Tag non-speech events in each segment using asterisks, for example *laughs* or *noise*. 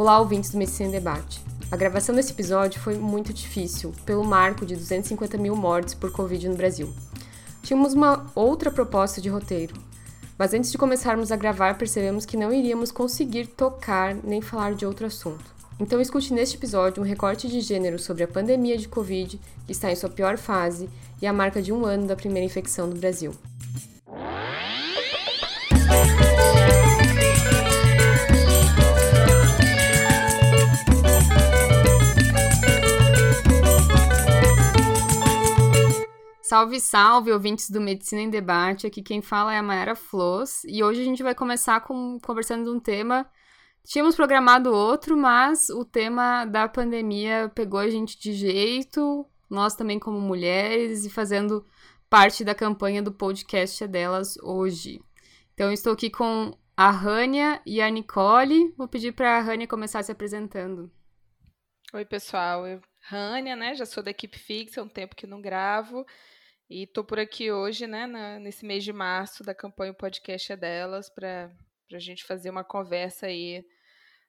Olá, ouvintes do Medicina em Debate. A gravação desse episódio foi muito difícil, pelo marco de 250 mil mortes por Covid no Brasil. Tínhamos uma outra proposta de roteiro, mas antes de começarmos a gravar, percebemos que não iríamos conseguir tocar nem falar de outro assunto. Então, escute neste episódio um recorte de gênero sobre a pandemia de Covid, que está em sua pior fase, e a marca de um ano da primeira infecção do Brasil. Salve, salve, ouvintes do Medicina em Debate. Aqui quem fala é a Mayara Flores e hoje a gente vai começar com, conversando de um tema. Tínhamos programado outro, mas o tema da pandemia pegou a gente de jeito, nós também como mulheres e fazendo parte da campanha do podcast delas hoje. Então estou aqui com a Rânia e a Nicole. Vou pedir para a Rânia começar se apresentando. Oi, pessoal. Eu, Rânia, né? Já sou da equipe fixa, há um tempo que não gravo. E estou por aqui hoje, né, na, nesse mês de março da campanha O Podcast é Delas, para a gente fazer uma conversa aí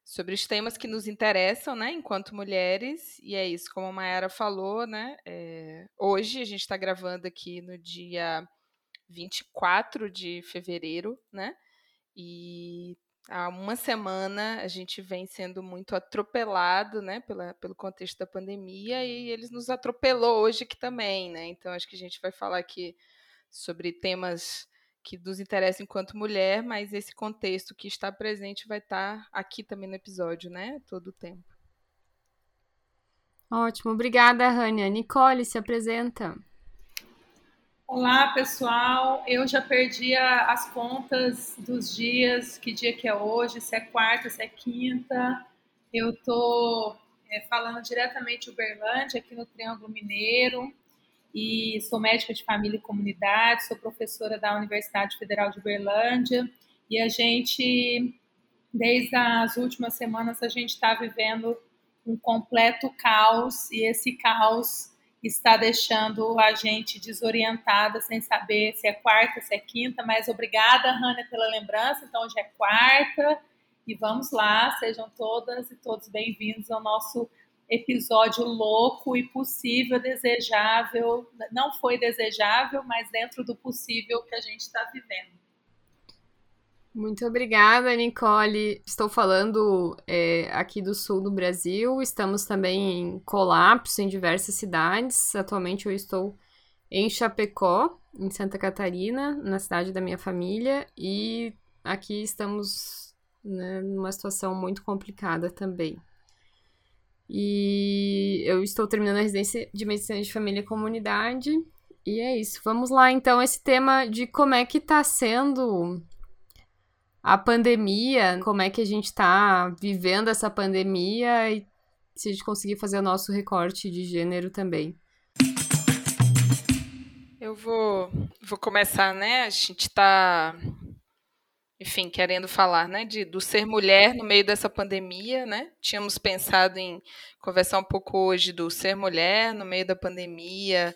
sobre os temas que nos interessam, né, enquanto mulheres. E é isso, como a Mayara falou, né, é, hoje a gente está gravando aqui no dia 24 de fevereiro, né, e há uma semana a gente vem sendo muito atropelado, né, pela, pelo contexto da pandemia e eles nos atropelou hoje aqui também, né? Então acho que a gente vai falar aqui sobre temas que nos interessam enquanto mulher, mas esse contexto que está presente vai estar aqui também no episódio, né? Todo o tempo. Ótimo, obrigada, Rania. Nicole, se apresenta. Olá, pessoal. Eu já perdi as contas dos dias, que dia que é hoje, se é quarta, se é quinta. Eu estou é, falando diretamente de Uberlândia, aqui no Triângulo Mineiro, e sou médica de família e comunidade, sou professora da Universidade Federal de Uberlândia, e a gente, desde as últimas semanas, a gente está vivendo um completo caos, e esse caos está deixando a gente desorientada, sem saber se é quarta, se é quinta, mas obrigada, Rania, pela lembrança. Então, hoje é quarta e vamos lá, sejam todas e todos bem-vindos ao nosso episódio louco e possível, desejável. Não foi desejável, mas dentro do possível que a gente está vivendo. Muito obrigada, Nicole. Estou falando é, aqui do sul do Brasil. Estamos também em colapso em diversas cidades. Atualmente eu estou em Chapecó, em Santa Catarina, na cidade da minha família, e aqui estamos né, numa situação muito complicada também. E eu estou terminando a residência de medicina de família e comunidade. E é isso. Vamos lá, então, esse tema de como é que está sendo a pandemia, como é que a gente está vivendo essa pandemia e se a gente conseguir fazer o nosso recorte de gênero também. Eu vou, vou começar, né? A gente está enfim, querendo falar, né, de, do ser mulher no meio dessa pandemia, né? Tínhamos pensado em conversar um pouco hoje do ser mulher no meio da pandemia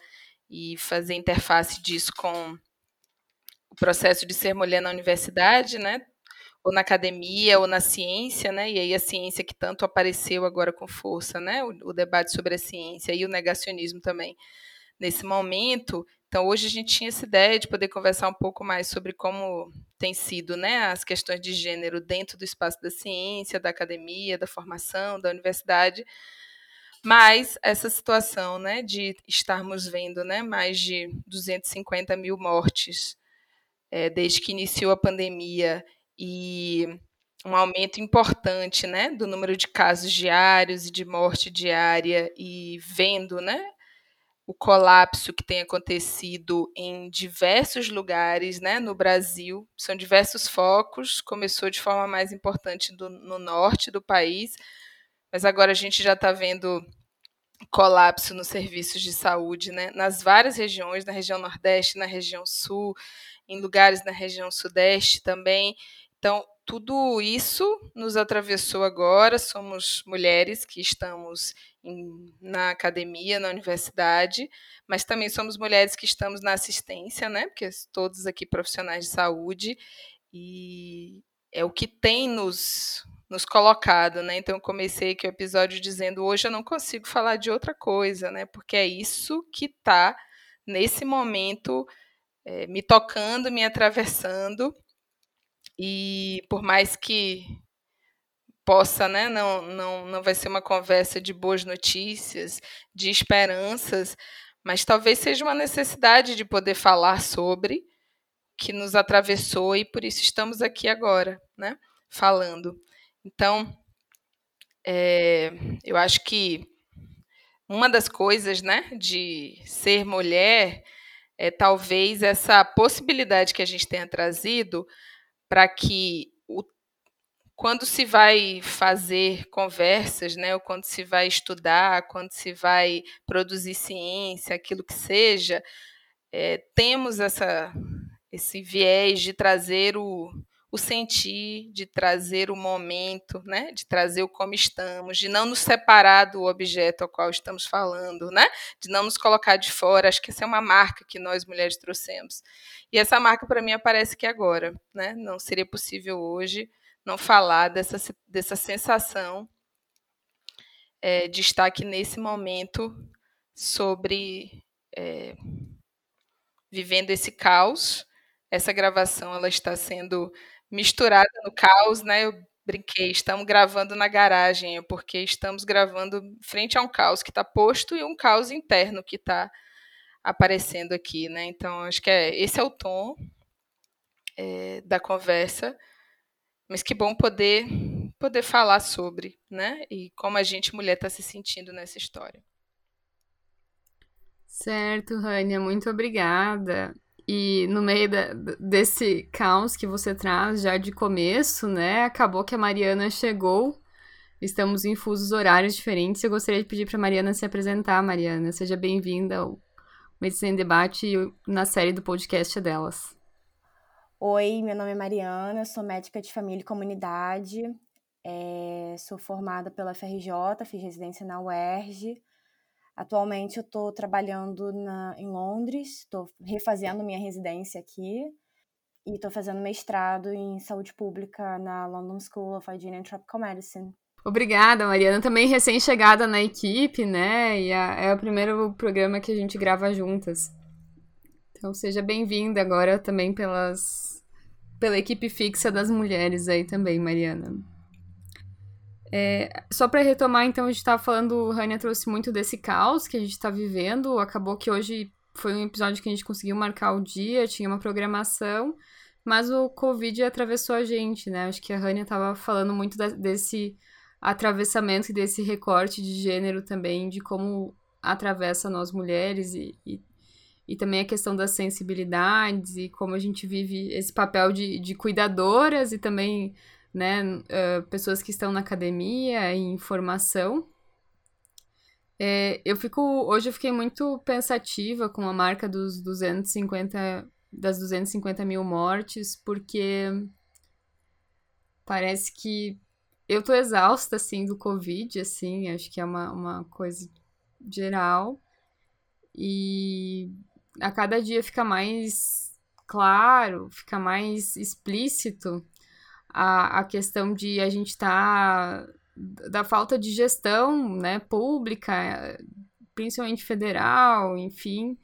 e fazer interface disso com o processo de ser mulher na universidade, né? Ou na academia, ou na ciência, né? E aí a ciência que tanto apareceu agora com força, né? O, o debate sobre a ciência e o negacionismo também nesse momento. Então, hoje a gente tinha essa ideia de poder conversar um pouco mais sobre como tem sido né, as questões de gênero dentro do espaço da ciência, da academia, da formação, da universidade. Mas essa situação né, de estarmos vendo né, mais de 250 mil mortes é, desde que iniciou a pandemia e um aumento importante né, do número de casos diários e de morte diária e vendo né, o colapso que tem acontecido em diversos lugares né, no Brasil. São diversos focos, começou de forma mais importante do, no norte do país, mas agora a gente já está vendo colapso nos serviços de saúde, né, nas várias regiões, na região Nordeste, na região Sul, em lugares na região Sudeste também. Então, tudo isso nos atravessou agora. Somos mulheres que estamos em, na academia, na universidade, mas também somos mulheres que estamos na assistência, né? Porque todos aqui profissionais de saúde e é o que tem nos nos colocado, né? Então eu comecei aqui o episódio dizendo hoje eu não consigo falar de outra coisa, né? Porque é isso que está nesse momento é, me tocando, me atravessando e por mais que possa, né, não, não, não vai ser uma conversa de boas notícias, de esperanças, mas talvez seja uma necessidade de poder falar sobre que nos atravessou e por isso estamos aqui agora, né, falando. Então, é, eu acho que uma das coisas, né, de ser mulher é talvez essa possibilidade que a gente tenha trazido para que o, quando se vai fazer conversas, né, ou quando se vai estudar, quando se vai produzir ciência, aquilo que seja, é, temos essa, esse viés de trazer o, o sentir, de trazer o momento, né? de trazer o como estamos, de não nos separar do objeto ao qual estamos falando, né? de não nos colocar de fora. Acho que essa é uma marca que nós mulheres trouxemos. E essa marca, para mim, aparece que agora. Né? Não seria possível hoje não falar dessa, dessa sensação é, de estar aqui nesse momento sobre é, vivendo esse caos. Essa gravação ela está sendo misturada no caos, né? Eu brinquei, estamos gravando na garagem, porque estamos gravando frente a um caos que está posto e um caos interno que está aparecendo aqui, né? Então, acho que é, esse é o tom é, da conversa, mas que bom poder poder falar sobre, né? E como a gente, mulher, está se sentindo nessa história. Certo, Rania, muito obrigada. E no meio da, desse caos que você traz já de começo, né? Acabou que a Mariana chegou. Estamos em fusos horários diferentes. Eu gostaria de pedir para Mariana se apresentar, Mariana. Seja bem-vinda ao Medicina em Debate na série do podcast delas. Oi, meu nome é Mariana, sou médica de família e comunidade. É, sou formada pela FRJ, fiz residência na UERJ. Atualmente eu estou trabalhando na, em Londres, estou refazendo minha residência aqui e estou fazendo mestrado em saúde pública na London School of Hygiene and Tropical Medicine. Obrigada, Mariana. Também recém-chegada na equipe, né? E é o primeiro programa que a gente grava juntas. Então seja bem-vinda agora também pelas, pela equipe fixa das mulheres aí também, Mariana. É, só para retomar, então, a gente estava falando, o Rania trouxe muito desse caos que a gente está vivendo. Acabou que hoje foi um episódio que a gente conseguiu marcar o dia, tinha uma programação, mas o Covid atravessou a gente, né? Acho que a Rania estava falando muito da, desse atravessamento e desse recorte de gênero também, de como atravessa nós mulheres e, e, e, também a questão das sensibilidades e como a gente vive esse papel de, de cuidadoras e também né, uh, pessoas que estão na academia, em formação. É, eu fico, hoje eu fiquei muito pensativa com a marca dos 250, das 250 mil mortes, porque Parece que eu tô exausta, assim, do Covid, assim, acho que é uma, uma coisa geral. E a cada dia fica mais claro, fica mais explícito a, a questão de a gente estar tá, da falta de gestão né, pública, principalmente federal, enfim,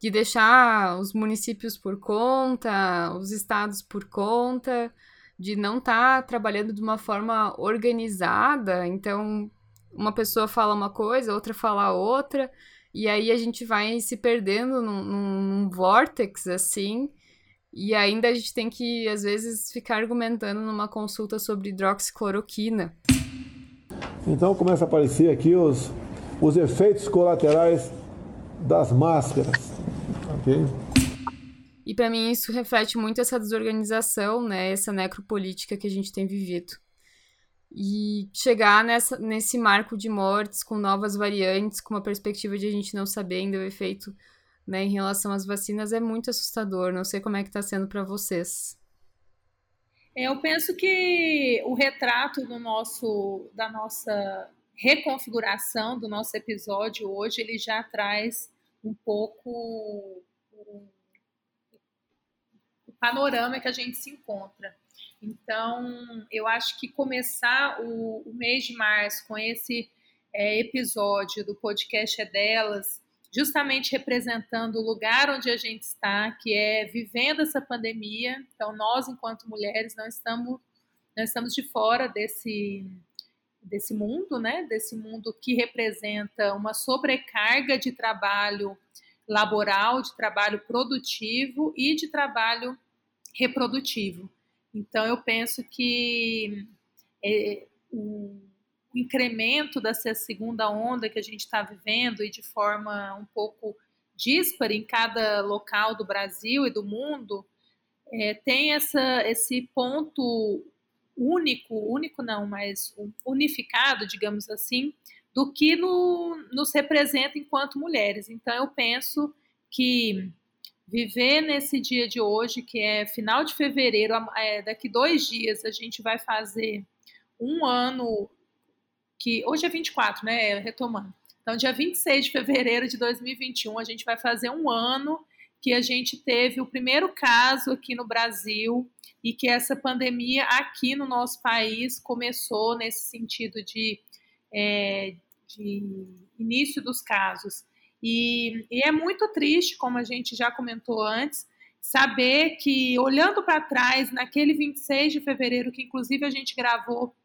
de deixar os municípios por conta, os estados por conta, de não estar tá trabalhando de uma forma organizada. Então, uma pessoa fala uma coisa, outra fala outra, e aí a gente vai se perdendo num, num assim. E ainda a gente tem que, às vezes, ficar argumentando numa consulta sobre hidroxicloroquina. Então começa a aparecer aqui os, os efeitos colaterais das máscaras. Ok? E para mim isso reflete muito essa desorganização, né, essa necropolítica que a gente tem vivido. E chegar nessa, nesse marco de mortes com novas variantes, com uma perspectiva de a gente não saber ainda o efeito né, em relação às vacinas é muito assustador. Não sei como é que está sendo para vocês. Eu penso que o retrato do nosso, da nossa reconfiguração do nosso episódio hoje, ele já traz um pouco o, o panorama que a gente se encontra. Então, eu acho que começar o, o mês de março com esse é, episódio do podcast é delas, justamente representando o lugar onde a gente está, que é vivendo essa pandemia. Então, nós, enquanto mulheres, não estamos, não estamos de fora desse, desse mundo, né? Desse mundo que representa uma sobrecarga de trabalho laboral, de trabalho produtivo e de trabalho reprodutivo. Então, eu penso que é, o incremento dessa segunda onda que a gente está vivendo e de forma um pouco dispara em cada local do Brasil e do mundo, é, tem essa, esse ponto único, único não, mas unificado, digamos assim, do que no, nos representa enquanto mulheres. Então eu penso que viver nesse dia de hoje, que é final de fevereiro, é, daqui dois dias a gente vai fazer um ano que hoje é 24, né? Retomando. Então, dia 26 de fevereiro de 2021, a gente vai fazer um ano que a gente teve o primeiro caso aqui no Brasil e que essa pandemia aqui no nosso país começou nesse sentido de, é, de início dos casos. E, e, é muito triste, como a gente já comentou antes, saber que, olhando para trás, naquele 26 de fevereiro, que inclusive a gente gravou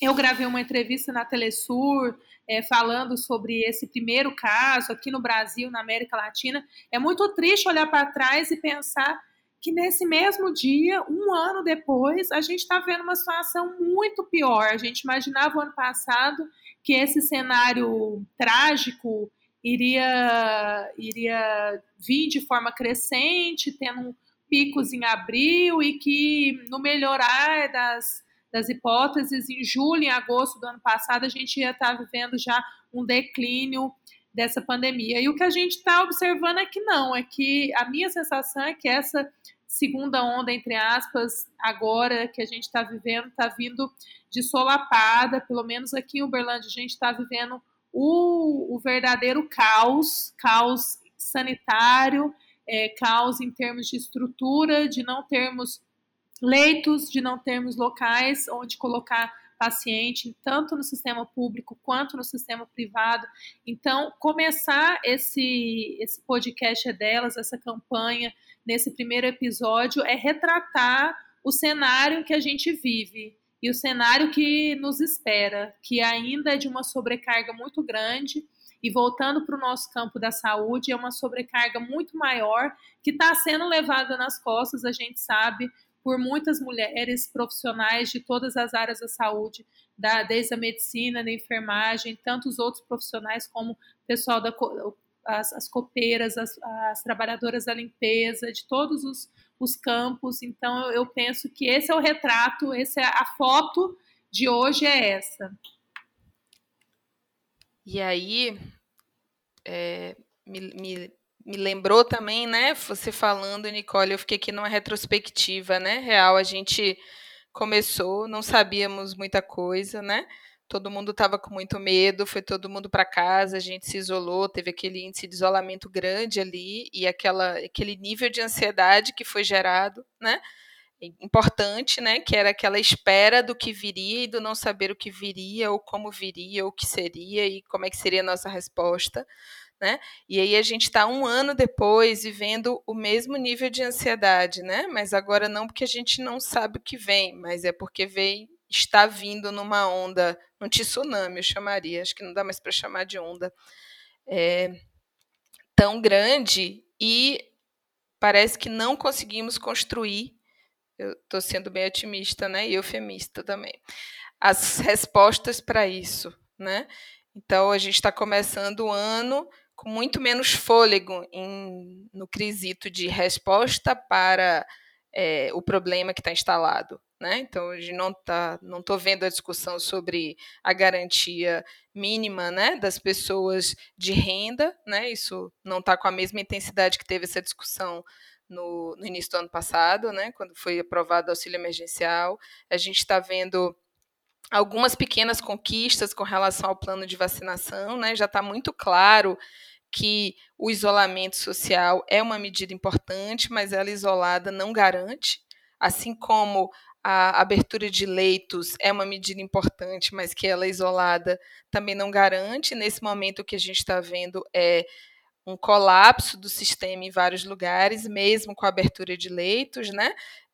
eu gravei uma entrevista na Telesur é, falando sobre esse primeiro caso aqui no Brasil, na América Latina. É muito triste olhar para trás e pensar que nesse mesmo dia, um ano depois, a gente está vendo uma situação muito pior. A gente imaginava o ano passado que esse cenário trágico iria, iria vir de forma crescente, tendo picos em abril e que no melhorar das das hipóteses, em julho e agosto do ano passado, a gente ia estar vivendo já um declínio dessa pandemia. E o que a gente está observando é que não, é que a minha sensação é que essa segunda onda, entre aspas, agora que a gente está vivendo, está vindo de solapada, pelo menos aqui em Uberlândia, a gente está vivendo o, o, verdadeiro caos, caos sanitário, é, caos em termos de estrutura, de não termos leitos, de não termos locais onde colocar paciente, tanto no sistema público quanto no sistema privado. Então, começar esse, esse podcast é delas, essa campanha, nesse primeiro episódio, é retratar o cenário que a gente vive e o cenário que nos espera, que ainda é de uma sobrecarga muito grande. E voltando para o nosso campo da saúde, é uma sobrecarga muito maior que está sendo levada nas costas, a gente sabe, por muitas mulheres profissionais de todas as áreas da saúde, da, desde a medicina, da enfermagem, tantos outros profissionais como pessoal da as, as copeiras, as, as, trabalhadoras da limpeza, de todos os, os campos. Então, eu, eu, penso que esse é o retrato, essa é a foto de hoje é essa. E aí, é, me, me, me lembrou também, né? Você falando, Nicole, eu fiquei aqui numa retrospectiva, né? Real, a gente começou, não sabíamos muita coisa, né? Todo mundo estava com muito medo, foi todo mundo para casa, a gente se isolou, teve aquele índice de isolamento grande ali e aquela, aquele nível de ansiedade que foi gerado, né? Importante, né? Que era aquela espera do que viria e do não saber o que viria, ou como viria, ou o que seria e como é que seria a nossa resposta. Né? E aí a gente está um ano depois vivendo o mesmo nível de ansiedade, né? Mas agora não porque a gente não sabe o que vem, mas é porque vem está vindo numa onda, um tsunami eu chamaria, acho que não dá mais para chamar de onda, é, tão grande e parece que não conseguimos construir. Eu estou sendo bem otimista, né? E eufemista também. As respostas para isso, né? Então a gente está começando o ano com muito menos fôlego em, no quesito de resposta para é, o problema que está instalado. Né? Então, gente não está não estou vendo a discussão sobre a garantia mínima né, das pessoas de renda, né? isso não está com a mesma intensidade que teve essa discussão no, no início do ano passado, né, quando foi aprovado o auxílio emergencial. A gente está vendo algumas pequenas conquistas com relação ao plano de vacinação, né? Já está muito claro que o isolamento social é uma medida importante, mas ela isolada não garante, assim como a abertura de leitos é uma medida importante, mas que ela isolada também não garante. Nesse momento, o que a gente está vendo é um colapso do sistema em vários lugares, mesmo com a abertura de leitos, né?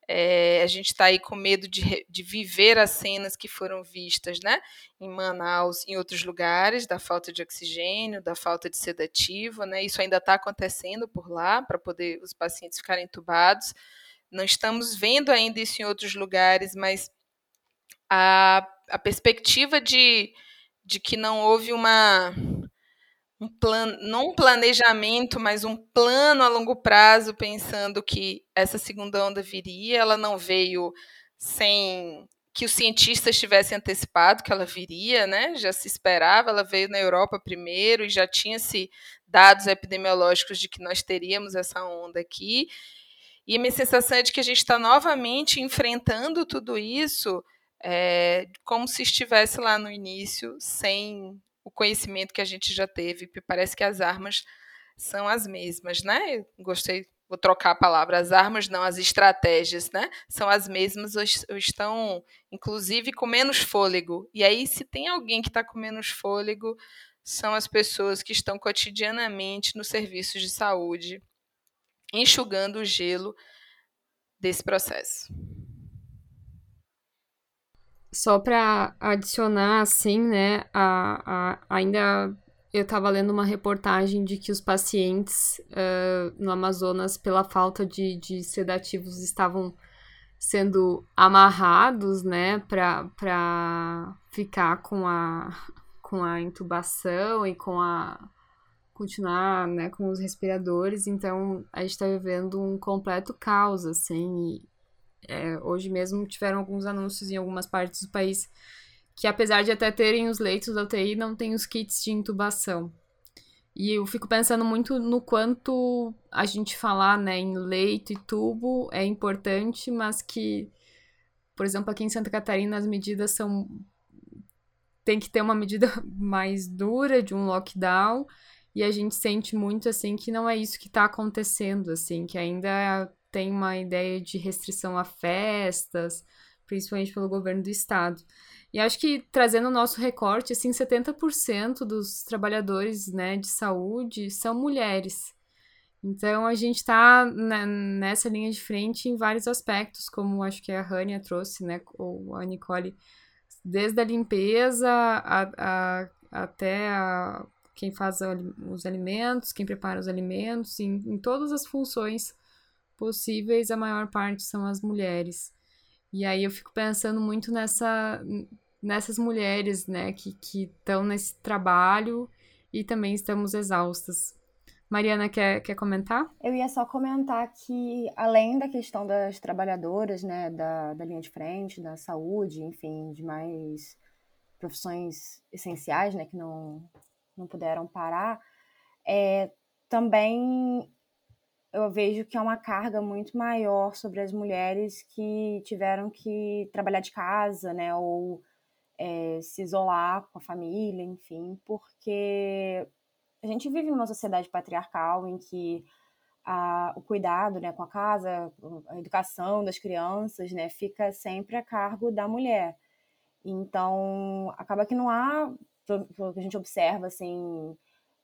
É, a gente está aí com medo de, de viver as cenas que foram vistas né, em Manaus, em outros lugares, da falta de oxigênio, da falta de sedativo. Né, isso ainda está acontecendo por lá, para poder os pacientes ficarem entubados. Não estamos vendo ainda isso em outros lugares, mas a, a perspectiva de, de que não houve uma um plano, não um planejamento, mas um plano a longo prazo, pensando que essa segunda onda viria. Ela não veio sem que os cientistas tivessem antecipado que ela viria, né? Já se esperava, ela veio na Europa primeiro e já tinha-se dados epidemiológicos de que nós teríamos essa onda aqui. E a minha sensação é de que a gente está novamente enfrentando tudo isso é, como se estivesse lá no início, sem o conhecimento que a gente já teve, porque parece que as armas são as mesmas, né? Gostei, vou trocar a palavra, as armas não, as estratégias, né? São as mesmas ou estão, inclusive, com menos fôlego. E aí, se tem alguém que está com menos fôlego, são as pessoas que estão cotidianamente nos serviços de saúde, enxugando o gelo desse processo. Só para adicionar, assim, né, a, a, ainda eu estava lendo uma reportagem de que os pacientes uh, no Amazonas, pela falta de, de sedativos, estavam sendo amarrados, né, para ficar com a, com a intubação e com a continuar, né, com os respiradores. Então, a gente está vivendo um completo caos, assim, é, hoje mesmo tiveram alguns anúncios em algumas partes do país que, apesar de até terem os leitos da UTI, não tem os kits de intubação. E eu fico pensando muito no quanto a gente falar né, em leito e tubo é importante, mas que, por exemplo, aqui em Santa Catarina as medidas são. Tem que ter uma medida *laughs* mais dura de um lockdown, e a gente sente muito assim que não é isso que está acontecendo, assim, que ainda tem uma ideia de restrição a festas, principalmente pelo governo do estado. E acho que trazendo o nosso recorte, assim, 70% dos trabalhadores né, de saúde são mulheres. Então a gente está nessa linha de frente em vários aspectos, como acho que a Rania trouxe, né, ou a Nicole, desde a limpeza a, a, até a, quem faz os alimentos, quem prepara os alimentos, em, em todas as funções possíveis, a maior parte são as mulheres. E aí eu fico pensando muito nessa, nessas mulheres, né, que estão nesse trabalho e também estamos exaustas. Mariana, quer, quer comentar? Eu ia só comentar que, além da questão das trabalhadoras, né, da, da linha de frente, da saúde, enfim, de mais profissões essenciais, né, que não, não puderam parar, é, também eu vejo que é uma carga muito maior sobre as mulheres que tiveram que trabalhar de casa, né, ou é, se isolar com a família, enfim, porque a gente vive numa sociedade patriarcal em que a, o cuidado né, com a casa, a educação das crianças, né, fica sempre a cargo da mulher. Então, acaba que não há, pelo que a gente observa, assim,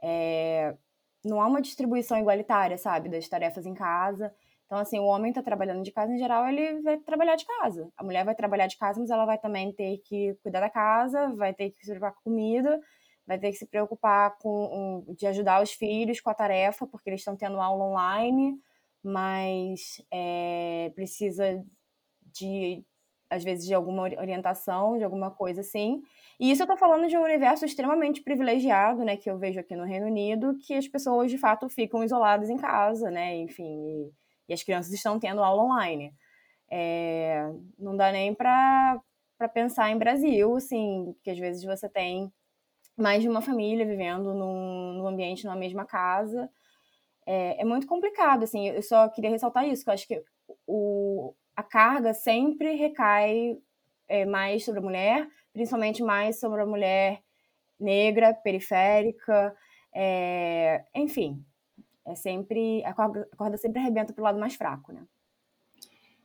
é, não há uma distribuição igualitária, sabe, das tarefas em casa. Então, assim, o homem está trabalhando de casa, em geral, ele vai trabalhar de casa. A mulher vai trabalhar de casa, mas ela vai também ter que cuidar da casa, vai ter que se preocupar com comida, vai ter que se preocupar com de ajudar os filhos com a tarefa, porque eles estão tendo aula online, mas é, precisa de, às vezes, de alguma orientação, de alguma coisa assim. E isso eu tô falando de um universo extremamente privilegiado, né, que eu vejo aqui no Reino Unido, que as pessoas de fato ficam isoladas em casa, né, enfim, e, as crianças estão tendo aula online. É, não dá nem para pensar em Brasil, assim, que às vezes você tem mais de uma família vivendo num, num ambiente, numa mesma casa. É, é, muito complicado, assim, eu só queria ressaltar isso, que eu acho que o, a carga sempre recai é, mais sobre a mulher, principalmente mais sobre a mulher negra, periférica, é, enfim, é sempre a corda, a corda sempre arrebenta para o lado mais fraco, né?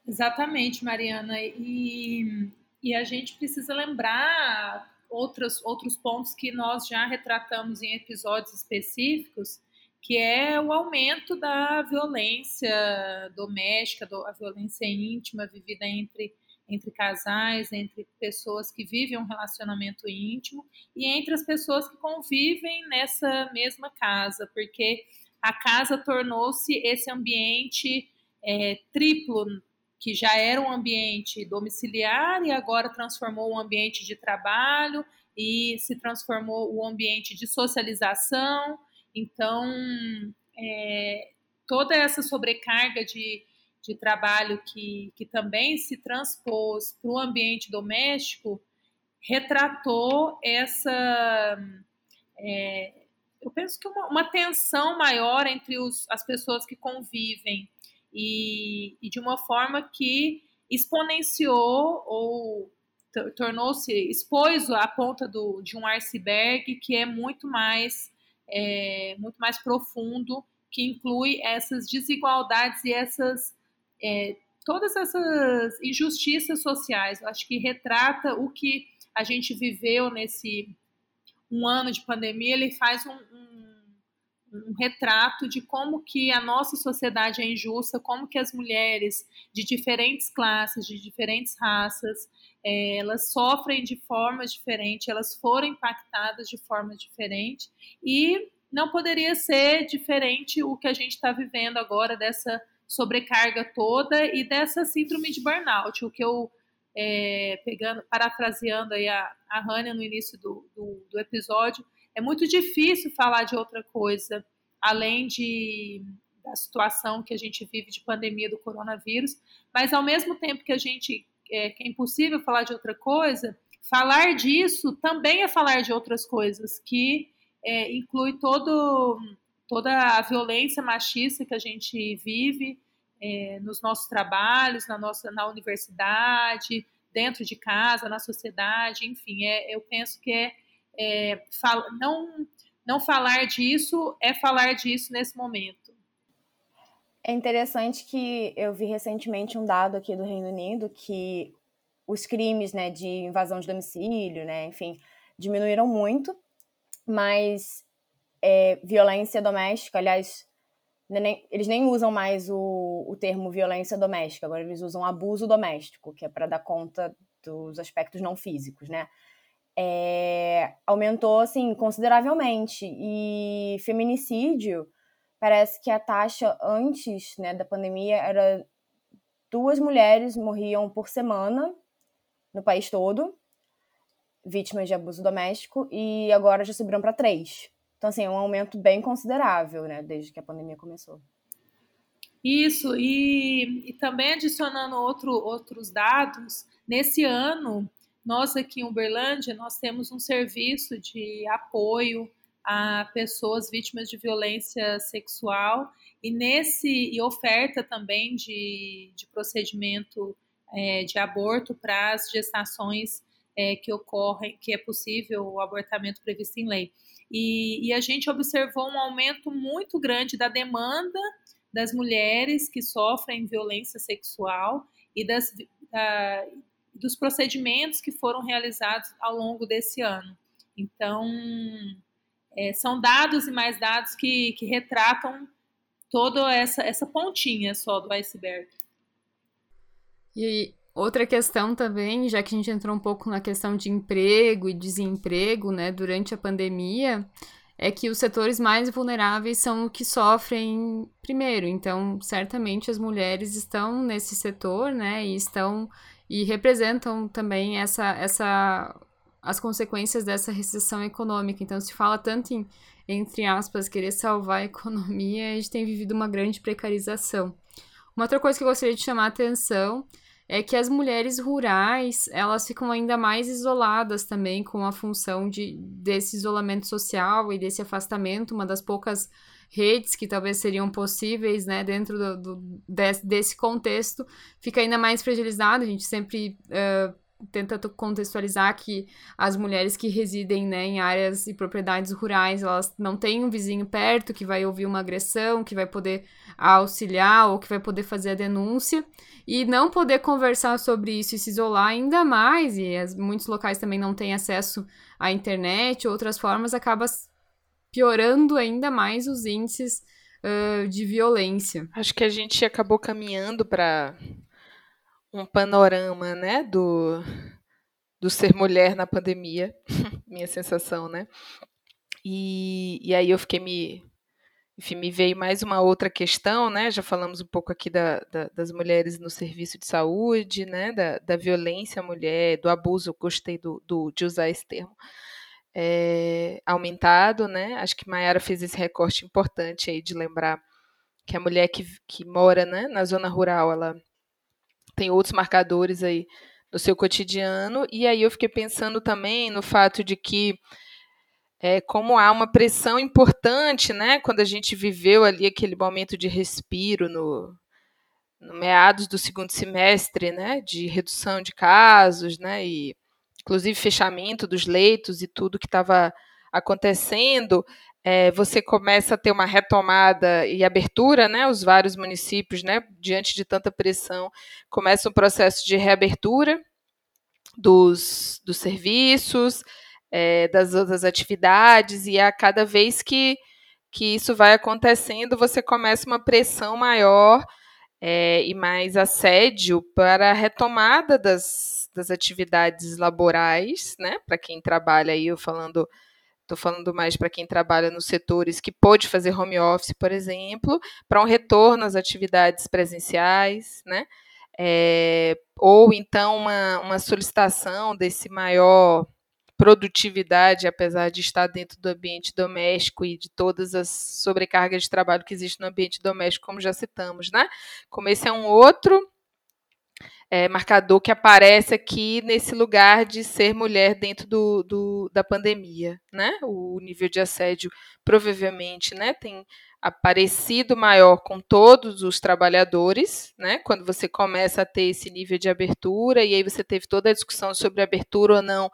Exatamente, Mariana. E, e a gente precisa lembrar outros, outros pontos que nós já retratamos em episódios específicos, que é o aumento da violência doméstica, a violência íntima vivida entre entre casais, entre pessoas que vivem um relacionamento íntimo e entre as pessoas que convivem nessa mesma casa, porque a casa tornou-se esse ambiente é, triplo, que já era um ambiente domiciliar e agora transformou um ambiente de trabalho e se transformou o um ambiente de socialização. Então, é, toda essa sobrecarga de de trabalho que, que também se transpôs para o ambiente doméstico retratou essa. É, eu penso que uma, uma tensão maior entre os, as pessoas que convivem e, e de uma forma que exponenciou ou tornou-se, expôs a ponta do, de um iceberg que é muito mais, é, muito mais profundo, que inclui essas desigualdades e essas é, todas essas injustiças sociais. Eu acho que retrata o que a gente viveu nesse um ano de pandemia. Ele faz um, um, um retrato de como que a nossa sociedade é injusta, como que as mulheres de diferentes classes, de diferentes raças, é, elas sofrem de formas diferentes, elas foram impactadas de forma diferente e não poderia ser diferente o que a gente está vivendo agora dessa sobrecarga toda e dessa síndrome de burnout, o que eu é, pegando, parafraseando aí a, a Hania no início do, do, do, episódio, é muito difícil falar de outra coisa além de da situação que a gente vive de pandemia do coronavírus, mas ao mesmo tempo que a gente é, que é impossível falar de outra coisa, falar disso também é falar de outras coisas que é, inclui todo toda a violência machista que a gente vive é, nos nossos trabalhos, na nossa na universidade, dentro de casa, na sociedade, enfim, é, eu penso que é, é não não falar disso é falar disso nesse momento. É interessante que eu vi recentemente um dado aqui do Reino Unido que os crimes, né, de invasão de domicílio, né, enfim, diminuíram muito, mas é, violência doméstica, aliás, nem, eles nem usam mais o, o termo violência doméstica, agora eles usam abuso doméstico, que é para dar conta dos aspectos não físicos, né? É, aumentou assim consideravelmente e feminicídio parece que a taxa antes né, da pandemia era duas mulheres morriam por semana no país todo vítimas de abuso doméstico e agora já subiram para três então, assim, é um aumento bem considerável, né, desde que a pandemia começou. Isso, e, e também adicionando outro, outros dados, nesse ano, nós aqui em Uberlândia, nós temos um serviço de apoio a pessoas vítimas de violência sexual e nesse e oferta também de, de procedimento é, de aborto para as gestações é, que ocorrem, que é possível o abortamento previsto em lei. E, e, a gente observou um aumento muito grande da demanda das mulheres que sofrem violência sexual e das, dos procedimentos que foram realizados ao longo desse ano. Então, é, são dados e mais dados que, que retratam toda essa, essa pontinha só do iceberg. E outra questão também, já que a gente entrou um pouco na questão de emprego e desemprego, né, durante a pandemia, é que os setores mais vulneráveis são os que sofrem primeiro. Então, certamente as mulheres estão nesse setor, né, e estão e representam também essa essa as consequências dessa recessão econômica. Então, se fala tanto em, entre aspas, querer salvar a economia, a gente tem vivido uma grande precarização. Uma outra coisa que eu gostaria de chamar a atenção é que as mulheres rurais, elas ficam ainda mais isoladas também com a função de, desse isolamento social e desse afastamento, uma das poucas redes que talvez seriam possíveis, né, dentro do, do desse, desse, contexto, fica ainda mais fragilizado, a gente sempre uh, tenta contextualizar que as mulheres que residem né, em áreas e propriedades rurais, elas não têm um vizinho perto que vai ouvir uma agressão, que vai poder auxiliar ou que vai poder fazer a denúncia. E não poder conversar sobre isso e se isolar ainda mais, e as, muitos locais também não têm acesso à internet, outras formas, acaba piorando ainda mais os índices uh, de violência. Acho que a gente acabou caminhando para um panorama, né, do, do ser mulher na pandemia, *laughs* minha sensação, né? E, e aí eu fiquei me, enfim, me veio mais uma outra questão, né? Já falamos um pouco aqui da, da, das mulheres no serviço de saúde, né? Da, da violência à mulher, do abuso, gostei do, do, de usar esse termo, é, aumentado, né? Acho que Mayara fez esse recorte importante aí de lembrar que a mulher que, que mora né, na zona rural, ela tem outros marcadores aí no seu cotidiano. E aí eu fiquei pensando também no fato de que é, como há uma pressão importante, né, quando a gente viveu ali aquele momento de respiro no, no meados do segundo semestre, né, de redução de casos, né, e inclusive fechamento dos leitos e tudo que estava acontecendo, é, você começa a ter uma retomada e abertura, né? Os vários municípios, né, diante de tanta pressão, começa um processo de reabertura dos, dos serviços, é, das outras atividades, e a cada vez que, que isso vai acontecendo, você começa uma pressão maior é, e mais assédio para a retomada das, das atividades laborais, né? Para quem trabalha aí, eu falando Estou falando mais para quem trabalha nos setores que pôde fazer home office, por exemplo, para um retorno às atividades presenciais, né? É, ou então uma, uma solicitação desse maior produtividade, apesar de estar dentro do ambiente doméstico e de todas as sobrecargas de trabalho que existem no ambiente doméstico, como já citamos, né? Como esse é um outro é, marcador que aparece aqui nesse lugar de ser mulher dentro do, do, da pandemia, né? O nível de assédio provavelmente, né, tem aparecido maior com todos os trabalhadores, né? Quando você começa a ter esse nível de abertura e aí você teve toda a discussão sobre abertura ou não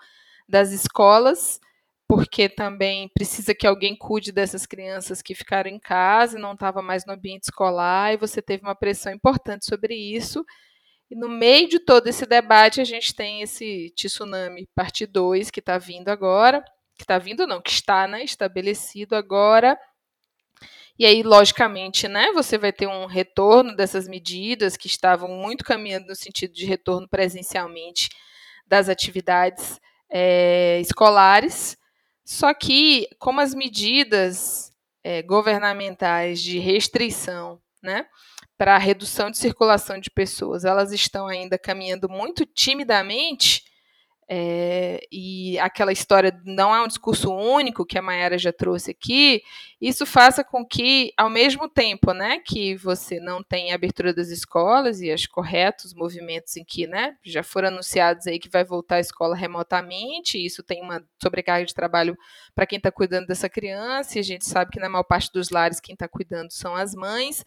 das escolas, porque também precisa que alguém cuide dessas crianças que ficaram em casa e não estavam mais no ambiente escolar, e você teve uma pressão importante sobre isso. E no meio de todo esse debate, a gente tem esse tsunami parte 2 que está vindo agora, que está vindo não, que está né, estabelecido agora. E aí, logicamente, né, você vai ter um retorno dessas medidas que estavam muito caminhando no sentido de retorno presencialmente das atividades é, escolares. Só que, como as medidas é, governamentais de restrição, né, para a redução de circulação de pessoas, elas estão ainda caminhando muito timidamente, é, e aquela história não é um discurso único que a Mayara já trouxe aqui, isso faça com que, ao mesmo tempo né, que você não tem abertura das escolas e os corretos movimentos em que né, já foram anunciados aí que vai voltar à escola remotamente, isso tem uma sobrecarga de trabalho para quem está cuidando dessa criança, e a gente sabe que na maior parte dos lares quem está cuidando são as mães.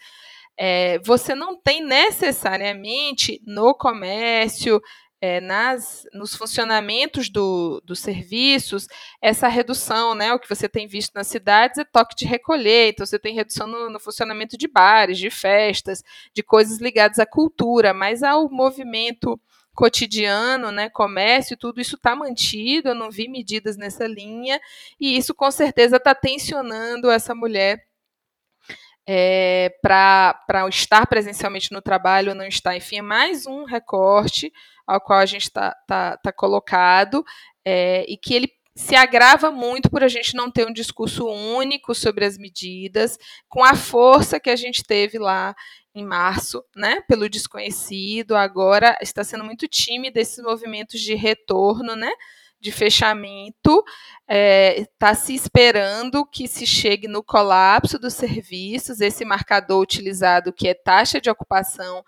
É, você não tem necessariamente no comércio, é, nas, nos funcionamentos do, dos serviços, essa redução, né? O que você tem visto nas cidades é toque de recolher, então você tem redução no, no funcionamento de bares, de festas, de coisas ligadas à cultura, mas ao movimento cotidiano, né, comércio, tudo isso está mantido, eu não vi medidas nessa linha, e isso com certeza está tensionando essa mulher é, para estar presencialmente no trabalho ou não estar. Enfim, é mais um recorte ao qual a gente está tá, tá colocado é, e que ele se agrava muito por a gente não ter um discurso único sobre as medidas, com a força que a gente teve lá em março, né, pelo desconhecido, agora está sendo muito tímido esses movimentos de retorno, né, de fechamento, está é, tá se esperando que se chegue no colapso dos serviços, esse marcador utilizado que é taxa de ocupação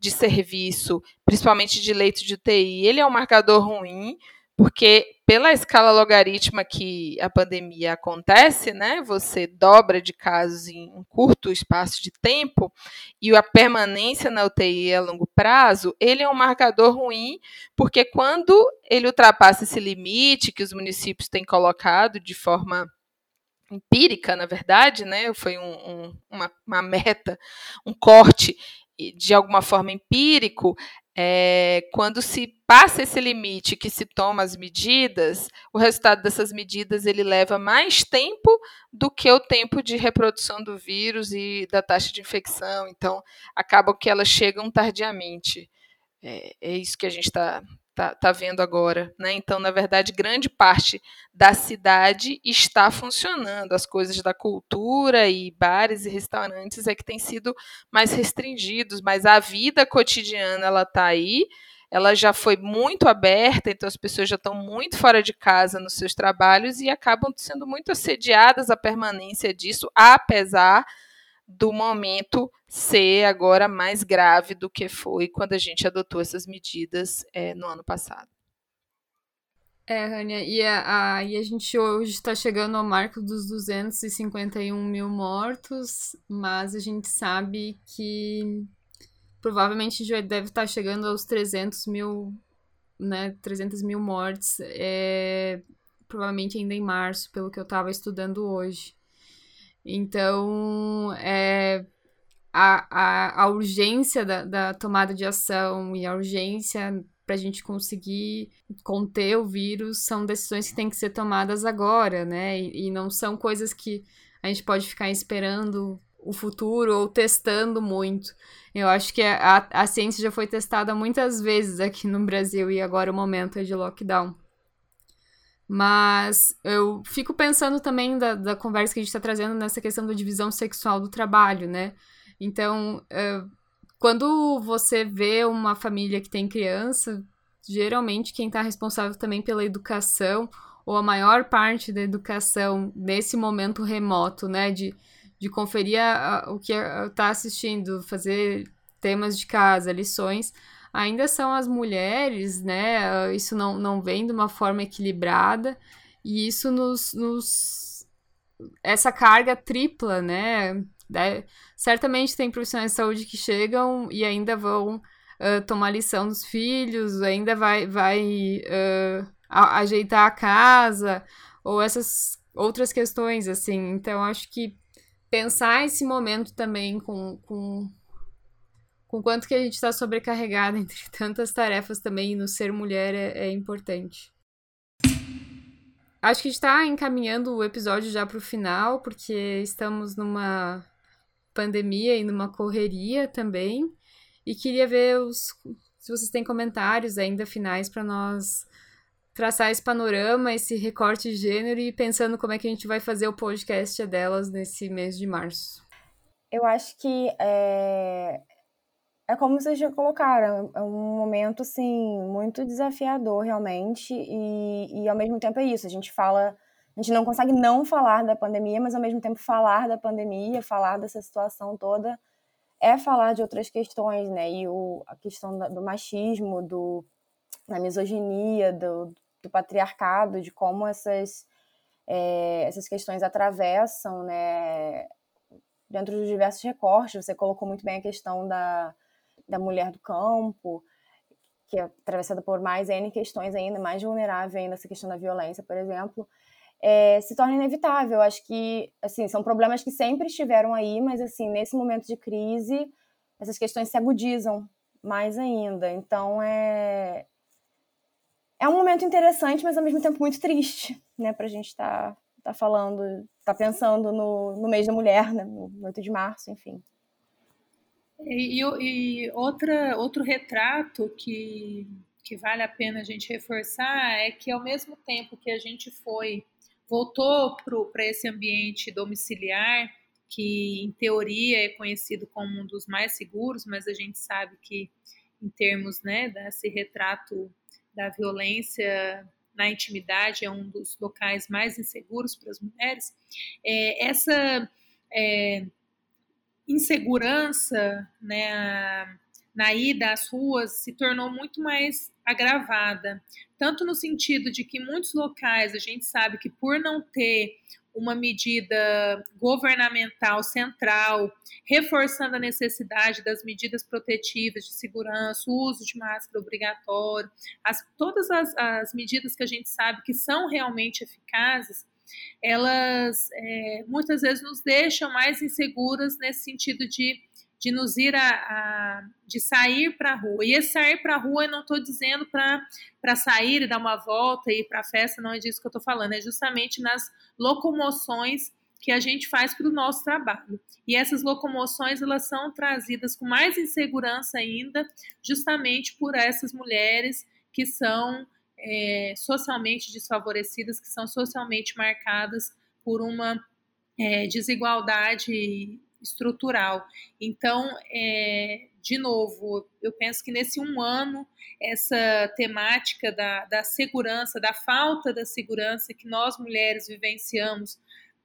de serviço, principalmente de leito de UTI, ele é um marcador ruim, porque pela escala logarítmica que a pandemia acontece, né, você dobra de casos em um curto espaço de tempo, e a permanência na UTI a longo prazo, ele é um marcador ruim, porque quando ele ultrapassa esse limite que os municípios têm colocado de forma empírica, na verdade, né, foi um, um, uma, uma meta, um corte de alguma forma empírico, é, quando se passa esse limite que se toma as medidas, o resultado dessas medidas ele leva mais tempo do que o tempo de reprodução do vírus e da taxa de infecção. Então, acaba que elas chegam tardiamente. É, é isso que a gente está tá, tá vendo agora. Né? Então, na verdade, grande parte da cidade está funcionando. As coisas da cultura e bares e restaurantes é que têm sido mais restringidos, mas a vida cotidiana ela está aí. Ela já foi muito aberta, então as pessoas já estão muito fora de casa nos seus trabalhos e acabam sendo muito assediadas à permanência disso, apesar do momento ser agora mais grave do que foi quando a gente adotou essas medidas é, no ano passado. É, Rania, e a, a, e a gente hoje está chegando ao marco dos 251 mil mortos, mas a gente sabe que provavelmente já deve estar tá chegando aos 300 mil, né, 300 mil mortes, é, provavelmente ainda em março, pelo que eu estava estudando hoje. Então, é, a, a, a urgência da, da tomada de ação e a urgência para a gente conseguir conter o vírus são decisões que têm que ser tomadas agora, né? E, e, não são coisas que a gente pode ficar esperando o futuro ou testando muito. Eu acho que a, a ciência já foi testada muitas vezes aqui no Brasil e agora o momento é de lockdown. Mas eu fico pensando também da, da conversa que a gente está trazendo nessa questão da divisão sexual do trabalho, né? Então, uh, quando você vê uma família que tem criança, geralmente quem está responsável também pela educação, ou a maior parte da educação nesse momento remoto, né? De, de conferir a, a, o que está assistindo, fazer temas de casa, lições ainda são as mulheres, né? Isso não, não vem de uma forma equilibrada e isso nos, nos essa carga tripla, né? certamente tem profissionais de saúde que chegam e ainda vão uh, tomar lição dos filhos, ainda vai, vai uh, a, ajeitar a casa ou essas outras questões, assim. Então, acho que pensar esse momento também com, com com quanto que a gente está sobrecarregada *laughs* entre tantas tarefas também no ser mulher é, é importante. Acho que está encaminhando o episódio já para o final, porque estamos numa pandemia e numa correria também. E queria ver os, se vocês têm comentários ainda finais para nós traçar esse panorama, esse recorte de gênero e pensando como é que a gente vai fazer o podcast delas nesse mês de março. Eu acho que é, é como vocês já colocaram, é um momento, assim, muito desafiador, realmente, e, e ao mesmo tempo é isso, a gente fala, a gente não consegue não falar da pandemia, mas ao mesmo tempo falar da pandemia, falar dessa situação toda, é falar de outras questões, né, e o, a questão do machismo, do, da misoginia, do, do patriarcado, de como essas, é, essas questões atravessam, né, dentro dos diversos recortes, você colocou muito bem a questão da da mulher do campo, que é atravessada por mais N questões ainda, mais vulnerável ainda, essa questão da violência, por exemplo, é, se torna inevitável. Acho que, assim, são problemas que sempre estiveram aí, mas, assim, nesse momento de crise, essas questões se agudizam mais ainda. Então, é... É um momento interessante, mas, ao mesmo tempo, muito triste, né, pra gente estar tá, tá falando, tá pensando no, no mês da mulher, né, no 8 de março, enfim. E, e, outra, outro retrato que, que vale a pena a gente reforçar é que ao mesmo tempo que a gente foi voltou para esse ambiente domiciliar, que em teoria é conhecido como um dos mais seguros, mas a gente sabe que em termos né, desse retrato da violência na intimidade é um dos locais mais inseguros para as mulheres. É, essa é, insegurança né, na ida às ruas se tornou muito mais agravada, tanto no sentido de que muitos locais a gente sabe que por não ter uma medida governamental central, reforçando a necessidade das medidas protetivas de segurança, uso de máscara obrigatório, as, todas as, as medidas que a gente sabe que são realmente eficazes, elas é, muitas vezes nos deixam mais inseguras nesse sentido de, de nos ir a, a de sair para a rua. E esse sair para a rua eu não estou dizendo para sair e dar uma volta e ir para a festa, não é disso que eu estou falando, é justamente nas locomoções que a gente faz para o nosso trabalho. E essas locomoções elas são trazidas com mais insegurança ainda, justamente por essas mulheres que são é, socialmente desfavorecidas, que são socialmente marcadas por uma é, desigualdade estrutural. Então, é, de novo, eu penso que nesse um ano, essa temática da, da segurança, da falta da segurança que nós mulheres vivenciamos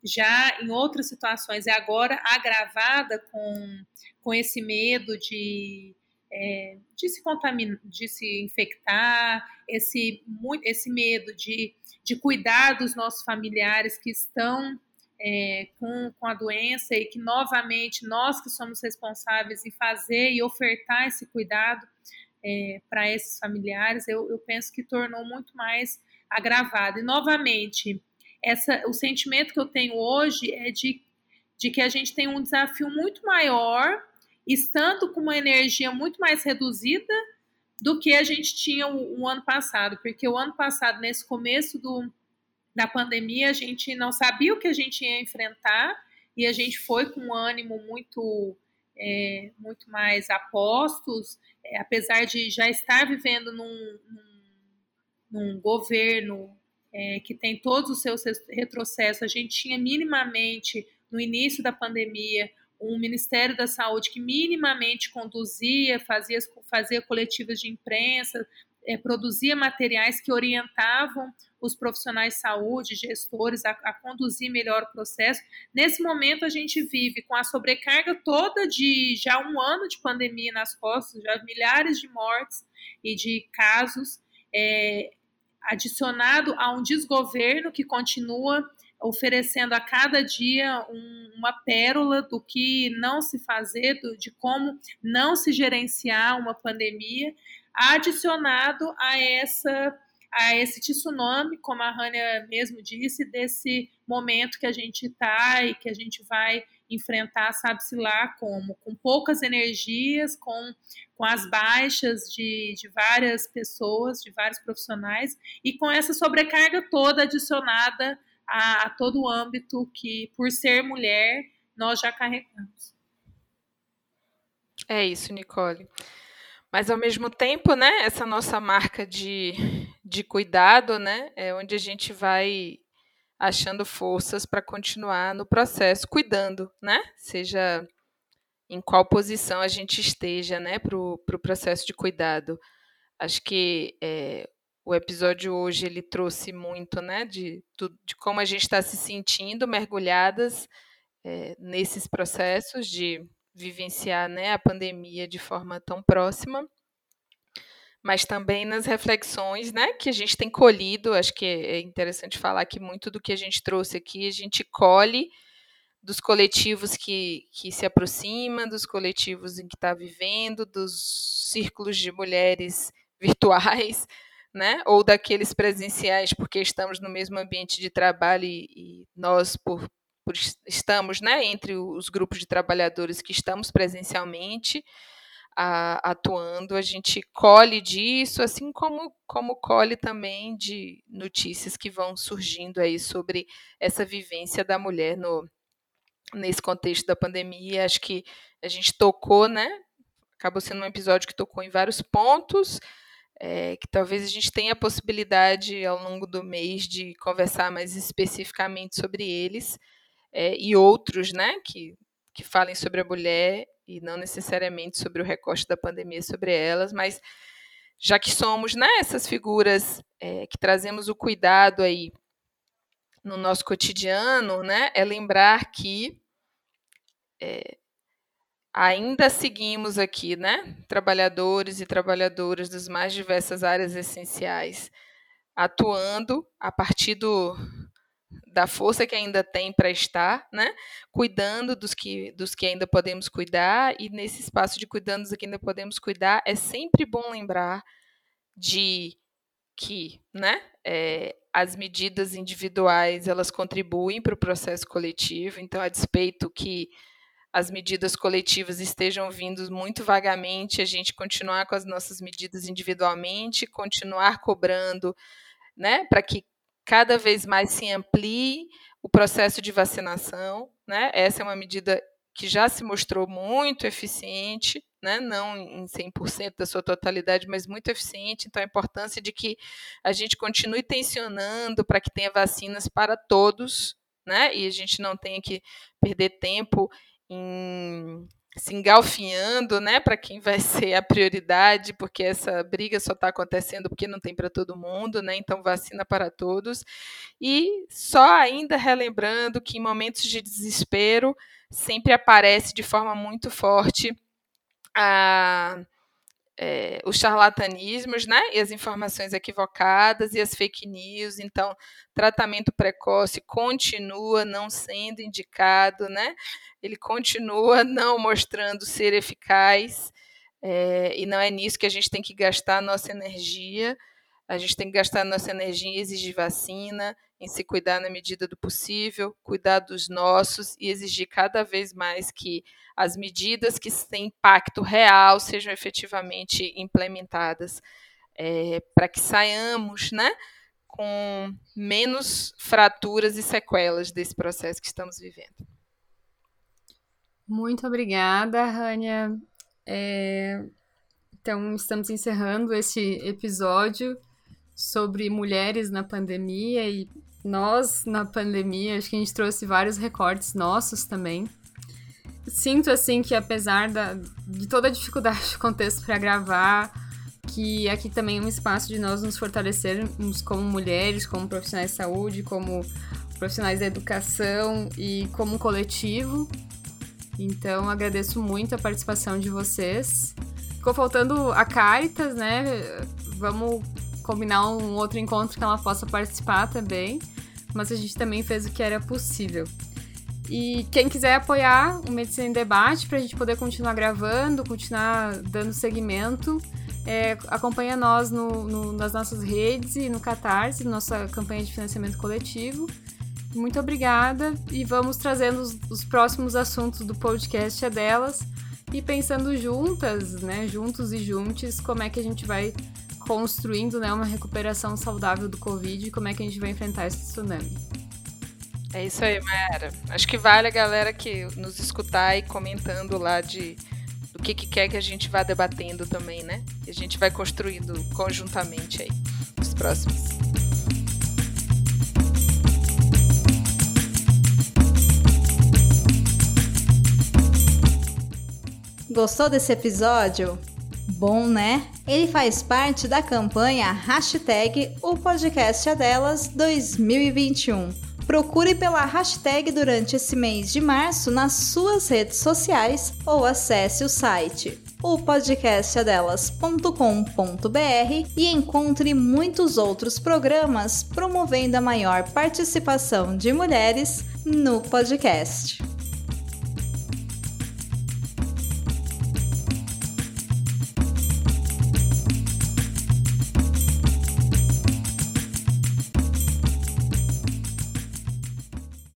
já em outras situações, é agora agravada com, com esse medo de é, de se contaminar, de se infectar, esse, esse medo de, de cuidar dos nossos familiares que estão é, com, com a doença e que, novamente, nós que somos responsáveis em fazer e ofertar esse cuidado é, para esses familiares, eu, eu penso que tornou muito mais agravado. E, novamente, essa, o sentimento que eu tenho hoje é de, de que a gente tem um desafio muito maior estando com uma energia muito mais reduzida do que a gente tinha o, o, ano passado, porque o ano passado, nesse começo do, da pandemia, a gente não sabia o que a gente ia enfrentar e a gente foi com um ânimo muito, é, muito mais apostos, é, apesar de já estar vivendo num, num, num governo é, que tem todos os seus retrocessos, a gente tinha minimamente, no início da pandemia, um Ministério da Saúde que minimamente conduzia, fazia, fazia coletivas de imprensa, é, produzia materiais que orientavam os profissionais de saúde, gestores, a, a, conduzir melhor o processo. Nesse momento, a gente vive com a sobrecarga toda de já um ano de pandemia nas costas, já milhares de mortes e de casos, é, adicionado a um desgoverno que continua oferecendo a cada dia um, uma pérola do que não se fazer, do, de como não se gerenciar uma pandemia, adicionado a essa a esse tsunami, como a Rania mesmo disse, desse momento que a gente está e que a gente vai enfrentar, sabe-se lá como, com poucas energias, com, com as baixas de, de várias pessoas, de vários profissionais, e com essa sobrecarga toda adicionada a, a todo o âmbito que, por ser mulher, nós já carregamos. É isso, Nicole. Mas ao mesmo tempo, né, essa nossa marca de, de cuidado, né, é onde a gente vai achando forças para continuar no processo, cuidando, né? Seja em qual posição a gente esteja né, para o pro processo de cuidado. Acho que é, o episódio hoje ele trouxe muito né, de, de como a gente está se sentindo mergulhadas é, nesses processos de vivenciar né, a pandemia de forma tão próxima, mas também nas reflexões né, que a gente tem colhido. Acho que é interessante falar que muito do que a gente trouxe aqui a gente colhe dos coletivos que, que se aproximam, dos coletivos em que está vivendo, dos círculos de mulheres *laughs* virtuais, né? ou daqueles presenciais, porque estamos no mesmo ambiente de trabalho e, e nós, por, por, estamos né, entre os grupos de trabalhadores que estamos presencialmente a, atuando, a gente colhe disso, assim como, como colhe também de notícias que vão surgindo aí sobre essa vivência da mulher no, nesse contexto da pandemia. Acho que a gente tocou, né? Acabou sendo um episódio que tocou em vários pontos, é, que talvez a gente tenha a possibilidade ao longo do mês de conversar mais especificamente sobre eles é, e outros, né, que, que falem sobre a mulher e não necessariamente sobre o recorte da pandemia sobre elas, mas já que somos né, essas figuras é, que trazemos o cuidado aí no nosso cotidiano, né, é lembrar que é, ainda seguimos aqui, né, trabalhadores e trabalhadoras das mais diversas áreas essenciais, atuando a partir do, da força que ainda tem para estar, né? Cuidando dos que, dos que ainda podemos cuidar, e nesse espaço de cuidando dos que ainda podemos cuidar, é sempre bom lembrar de que né, é, as medidas individuais elas contribuem para o processo coletivo, então, a despeito que as medidas coletivas estejam vindo muito vagamente, a gente continuar com as nossas medidas individualmente, continuar cobrando né, para que cada vez mais se amplie o processo de vacinação. Né? Essa é uma medida que já se mostrou muito eficiente, né? não em 100% da sua totalidade, mas muito eficiente. Então, a importância de que a gente continue tensionando para que tenha vacinas para todos, né? e a gente não tenha que perder tempo em se engalfinhando, né, para quem vai ser a prioridade, porque essa briga só está acontecendo porque não tem para todo mundo, né? Então vacina para todos. E só ainda relembrando que em momentos de desespero sempre aparece de forma muito forte a é, os charlatanismos, né, e as informações equivocadas e as fake news. Então, tratamento precoce continua não sendo indicado, né? Ele continua *laughs* não mostrando ser eficaz. É, e não é nisso que a gente tem que gastar a nossa energia. A gente tem que gastar a nossa energia em exigir vacina, em se cuidar na medida do possível, cuidar dos nossos e exigir cada vez mais que as medidas que têm impacto real sejam efetivamente implementadas, é, para que saiamos né, com menos fraturas e sequelas desse processo que estamos vivendo. Muito obrigada, Rania. É, então, estamos encerrando este episódio sobre mulheres na pandemia e nós na pandemia. Acho que a gente trouxe vários recortes nossos também. Sinto assim que apesar da, de toda a dificuldade *laughs* do contexto para gravar, que aqui também é um espaço de nós nos fortalecermos como mulheres, como profissionais de saúde, como profissionais da educação e como coletivo. Então agradeço muito a participação de vocês. Ficou faltando a Caritas, né? Vamos combinar um outro encontro que ela possa participar também. Mas a gente também fez o que era possível. E quem quiser apoiar o Medicina em Debate para a gente poder continuar gravando, continuar dando segmento, é, acompanha nós no, no, nas nossas redes e no Catarse, nossa campanha de financiamento coletivo. Muito obrigada e vamos trazendo os, os próximos assuntos do podcast é delas e pensando juntas, né, juntos e juntos, como é que a gente vai construindo né, uma recuperação saudável do Covid e como é que a gente vai enfrentar esse tsunami. É isso aí, Mayara. Acho que vale a galera que nos escutar e comentando lá de do que, que quer que a gente vá debatendo também, né? E a gente vai construindo conjuntamente aí os próximos. Gostou desse episódio? Bom, né? Ele faz parte da campanha hashtag O Podcast é Delas 2021. Procure pela hashtag durante esse mês de março nas suas redes sociais ou acesse o site o podcastadelas.com.br e encontre muitos outros programas promovendo a maior participação de mulheres no podcast.